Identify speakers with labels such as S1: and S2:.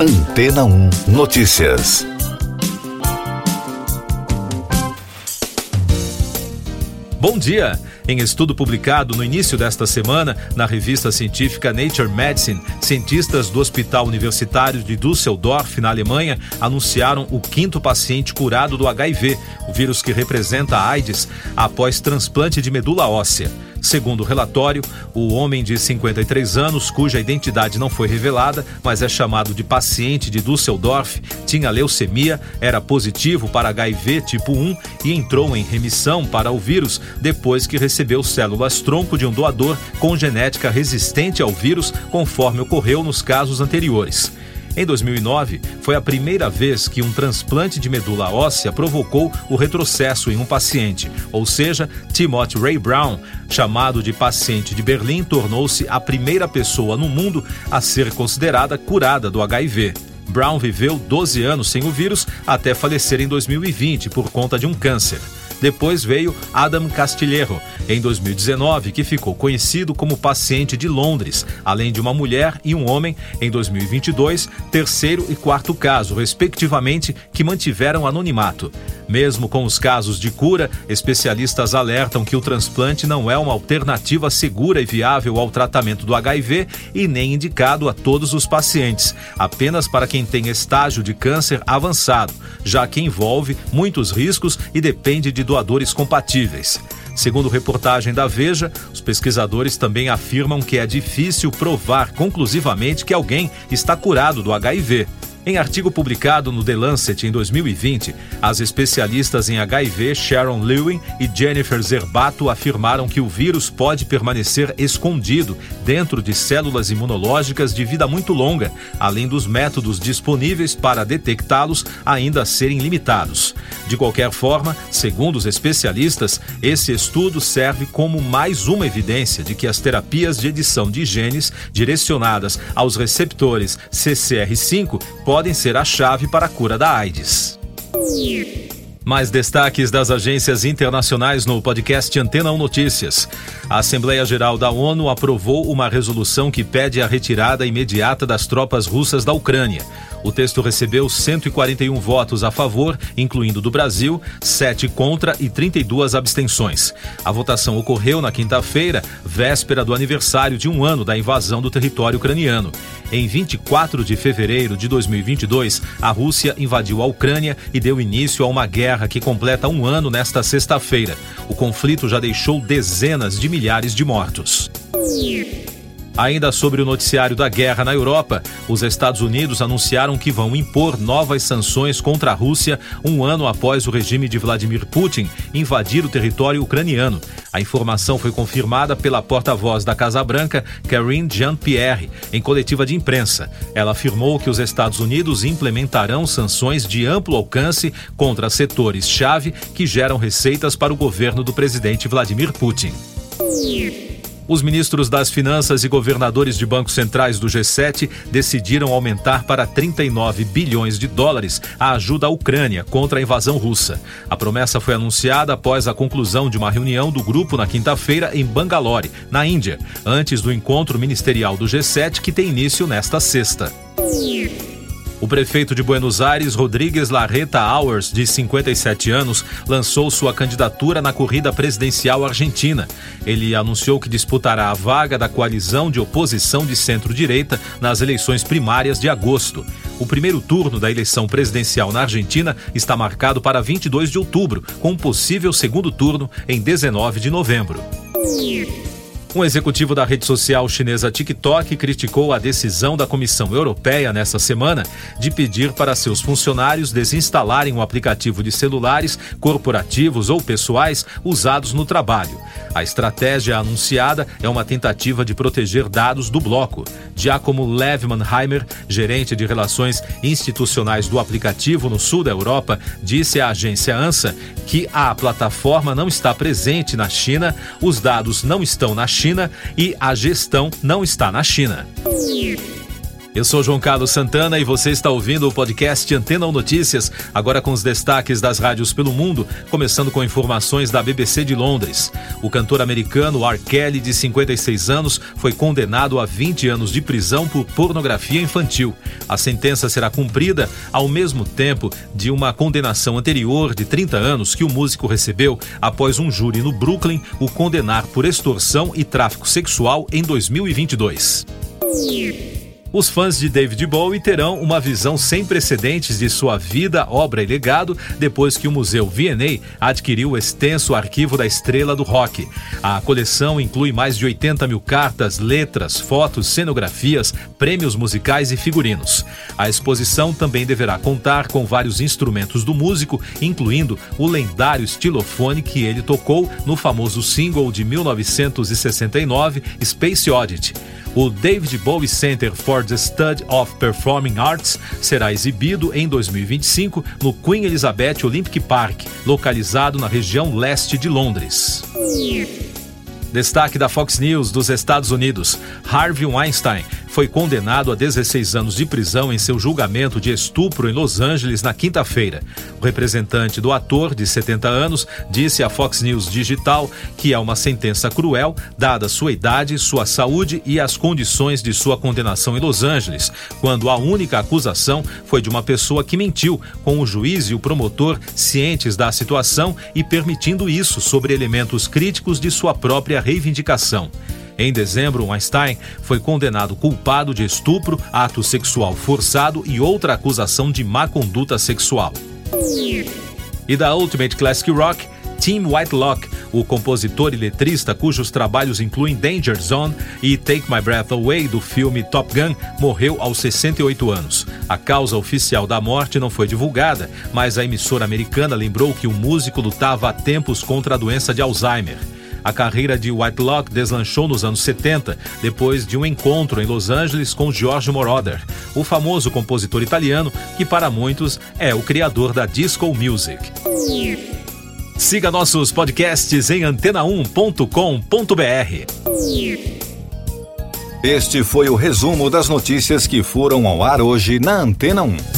S1: Antena 1 Notícias.
S2: Bom dia! Em estudo publicado no início desta semana na revista científica Nature Medicine, cientistas do Hospital Universitário de Düsseldorf, na Alemanha, anunciaram o quinto paciente curado do HIV, o vírus que representa a AIDS, após transplante de medula óssea. Segundo o relatório, o homem de 53 anos, cuja identidade não foi revelada, mas é chamado de paciente de Düsseldorf, tinha leucemia, era positivo para HIV tipo 1 e entrou em remissão para o vírus depois que recebeu células tronco de um doador com genética resistente ao vírus, conforme ocorreu nos casos anteriores. Em 2009, foi a primeira vez que um transplante de medula óssea provocou o retrocesso em um paciente, ou seja, Timothy Ray Brown, chamado de paciente de Berlim, tornou-se a primeira pessoa no mundo a ser considerada curada do HIV. Brown viveu 12 anos sem o vírus até falecer em 2020 por conta de um câncer. Depois veio Adam Castilheiro, em 2019, que ficou conhecido como paciente de Londres, além de uma mulher e um homem em 2022, terceiro e quarto caso, respectivamente, que mantiveram anonimato. Mesmo com os casos de cura, especialistas alertam que o transplante não é uma alternativa segura e viável ao tratamento do HIV e nem indicado a todos os pacientes, apenas para quem tem estágio de câncer avançado, já que envolve muitos riscos e depende de doadores compatíveis. Segundo reportagem da Veja, os pesquisadores também afirmam que é difícil provar conclusivamente que alguém está curado do HIV. Em artigo publicado no The Lancet em 2020, as especialistas em HIV Sharon Lewin e Jennifer Zerbato afirmaram que o vírus pode permanecer escondido dentro de células imunológicas de vida muito longa, além dos métodos disponíveis para detectá-los ainda serem limitados. De qualquer forma, segundo os especialistas, esse estudo serve como mais uma evidência de que as terapias de edição de genes direcionadas aos receptores CCR5 podem ser a chave para a cura da AIDS. Mais destaques das agências internacionais no podcast Antena 1 Notícias. A Assembleia Geral da ONU aprovou uma resolução que pede a retirada imediata das tropas russas da Ucrânia. O texto recebeu 141 votos a favor, incluindo do Brasil, 7 contra e 32 abstenções. A votação ocorreu na quinta-feira, véspera do aniversário de um ano da invasão do território ucraniano. Em 24 de fevereiro de 2022, a Rússia invadiu a Ucrânia e deu início a uma guerra que completa um ano nesta sexta-feira. O conflito já deixou dezenas de milhares de mortos. Ainda sobre o noticiário da guerra na Europa, os Estados Unidos anunciaram que vão impor novas sanções contra a Rússia um ano após o regime de Vladimir Putin invadir o território ucraniano. A informação foi confirmada pela porta-voz da Casa Branca, Karine Jean-Pierre, em coletiva de imprensa. Ela afirmou que os Estados Unidos implementarão sanções de amplo alcance contra setores-chave que geram receitas para o governo do presidente Vladimir Putin. Os ministros das Finanças e governadores de bancos centrais do G7 decidiram aumentar para 39 bilhões de dólares a ajuda à Ucrânia contra a invasão russa. A promessa foi anunciada após a conclusão de uma reunião do grupo na quinta-feira em Bangalore, na Índia, antes do encontro ministerial do G7 que tem início nesta sexta. O prefeito de Buenos Aires, Rodrigues Larreta Hours, de 57 anos, lançou sua candidatura na corrida presidencial argentina. Ele anunciou que disputará a vaga da coalizão de oposição de centro-direita nas eleições primárias de agosto. O primeiro turno da eleição presidencial na Argentina está marcado para 22 de outubro, com um possível segundo turno em 19 de novembro. Um executivo da rede social chinesa TikTok criticou a decisão da Comissão Europeia nesta semana de pedir para seus funcionários desinstalarem o aplicativo de celulares corporativos ou pessoais usados no trabalho. A estratégia anunciada é uma tentativa de proteger dados do bloco. Giacomo Levmanheimer, gerente de relações institucionais do aplicativo no sul da Europa, disse à agência ANSA que a plataforma não está presente na China, os dados não estão na China e a gestão não está na China. Eu sou João Carlos Santana e você está ouvindo o podcast Antena 1 Notícias, agora com os destaques das rádios pelo mundo, começando com informações da BBC de Londres. O cantor americano R. Kelly, de 56 anos, foi condenado a 20 anos de prisão por pornografia infantil. A sentença será cumprida ao mesmo tempo de uma condenação anterior de 30 anos que o músico recebeu após um júri no Brooklyn o condenar por extorsão e tráfico sexual em 2022. Os fãs de David Bowie terão uma visão sem precedentes de sua vida, obra e legado depois que o Museu V&A adquiriu o extenso arquivo da estrela do rock. A coleção inclui mais de 80 mil cartas, letras, fotos, cenografias, prêmios musicais e figurinos. A exposição também deverá contar com vários instrumentos do músico, incluindo o lendário estilofone que ele tocou no famoso single de 1969, Space Oddity. O David Bowie Center for the Study of Performing Arts será exibido em 2025 no Queen Elizabeth Olympic Park, localizado na região leste de Londres. Destaque da Fox News dos Estados Unidos: Harvey Weinstein foi condenado a 16 anos de prisão em seu julgamento de estupro em Los Angeles na quinta-feira. O representante do ator, de 70 anos, disse à Fox News Digital que é uma sentença cruel, dada sua idade, sua saúde e as condições de sua condenação em Los Angeles, quando a única acusação foi de uma pessoa que mentiu, com o juiz e o promotor cientes da situação e permitindo isso sobre elementos críticos de sua própria reivindicação. Em dezembro, Weinstein foi condenado culpado de estupro, ato sexual forçado e outra acusação de má conduta sexual. E da Ultimate Classic Rock, Tim Whitelock, o compositor e letrista cujos trabalhos incluem Danger Zone e Take My Breath Away do filme Top Gun, morreu aos 68 anos. A causa oficial da morte não foi divulgada, mas a emissora americana lembrou que o músico lutava há tempos contra a doença de Alzheimer. A carreira de Whitelock deslanchou nos anos 70, depois de um encontro em Los Angeles com Giorgio Moroder, o famoso compositor italiano que para muitos é o criador da disco music. Siga nossos podcasts em antena1.com.br.
S1: Este foi o resumo das notícias que foram ao ar hoje na Antena 1.